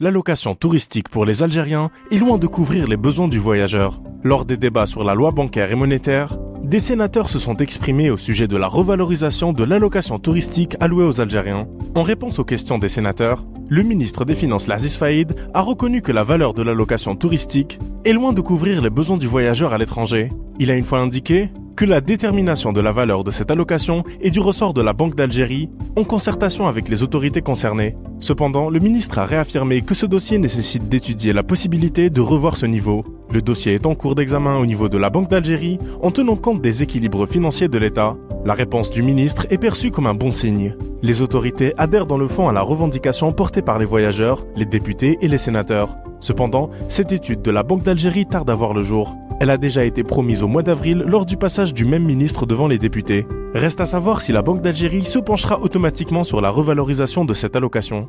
L'allocation touristique pour les Algériens est loin de couvrir les besoins du voyageur. Lors des débats sur la loi bancaire et monétaire, des sénateurs se sont exprimés au sujet de la revalorisation de l'allocation touristique allouée aux Algériens. En réponse aux questions des sénateurs, le ministre des Finances Laziz Faïd a reconnu que la valeur de l'allocation touristique est loin de couvrir les besoins du voyageur à l'étranger. Il a une fois indiqué que la détermination de la valeur de cette allocation est du ressort de la Banque d'Algérie en concertation avec les autorités concernées. Cependant, le ministre a réaffirmé que ce dossier nécessite d'étudier la possibilité de revoir ce niveau. Le dossier est en cours d'examen au niveau de la Banque d'Algérie en tenant compte des équilibres financiers de l'État. La réponse du ministre est perçue comme un bon signe. Les autorités adhèrent dans le fond à la revendication portée par les voyageurs, les députés et les sénateurs. Cependant, cette étude de la Banque d'Algérie tarde à voir le jour. Elle a déjà été promise au mois d'avril lors du passage du même ministre devant les députés. Reste à savoir si la Banque d'Algérie se penchera automatiquement sur la revalorisation de cette allocation.